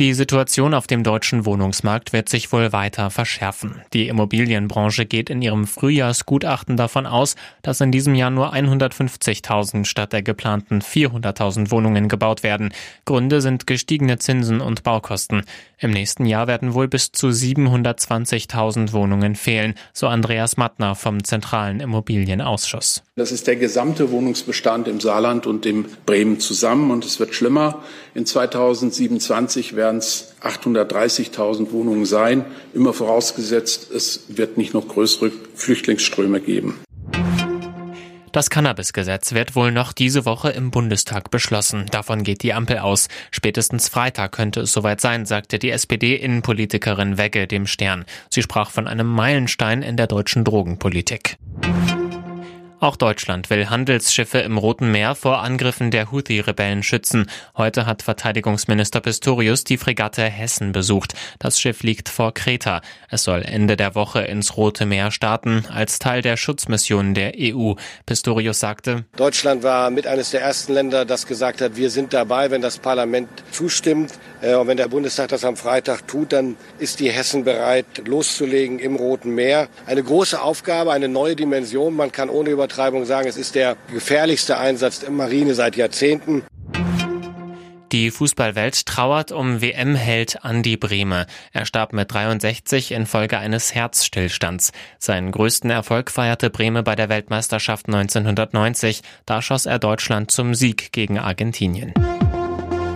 Die Situation auf dem deutschen Wohnungsmarkt wird sich wohl weiter verschärfen. Die Immobilienbranche geht in ihrem Frühjahrsgutachten davon aus, dass in diesem Jahr nur 150.000 statt der geplanten 400.000 Wohnungen gebaut werden. Gründe sind gestiegene Zinsen und Baukosten. Im nächsten Jahr werden wohl bis zu 720.000 Wohnungen fehlen, so Andreas Mattner vom Zentralen Immobilienausschuss. Das ist der gesamte Wohnungsbestand im Saarland und im Bremen zusammen und es wird schlimmer. In 2027 werden es 830.000 Wohnungen sein, immer vorausgesetzt, es wird nicht noch größere Flüchtlingsströme geben. Das Cannabis-Gesetz wird wohl noch diese Woche im Bundestag beschlossen. Davon geht die Ampel aus. Spätestens Freitag könnte es soweit sein, sagte die SPD-Innenpolitikerin Wegge dem Stern. Sie sprach von einem Meilenstein in der deutschen Drogenpolitik. Auch Deutschland will Handelsschiffe im Roten Meer vor Angriffen der Houthi-Rebellen schützen. Heute hat Verteidigungsminister Pistorius die Fregatte Hessen besucht. Das Schiff liegt vor Kreta. Es soll Ende der Woche ins Rote Meer starten, als Teil der Schutzmission der EU. Pistorius sagte, Deutschland war mit eines der ersten Länder, das gesagt hat, wir sind dabei, wenn das Parlament zustimmt. Äh, und wenn der Bundestag das am Freitag tut, dann ist die Hessen bereit, loszulegen im Roten Meer. Eine große Aufgabe, eine neue Dimension. Man kann ohne Übertreibung sagen, es ist der gefährlichste Einsatz der Marine seit Jahrzehnten. Die Fußballwelt trauert um WM-Held Andi Brehme. Er starb mit 63 infolge eines Herzstillstands. Seinen größten Erfolg feierte Brehme bei der Weltmeisterschaft 1990. Da schoss er Deutschland zum Sieg gegen Argentinien.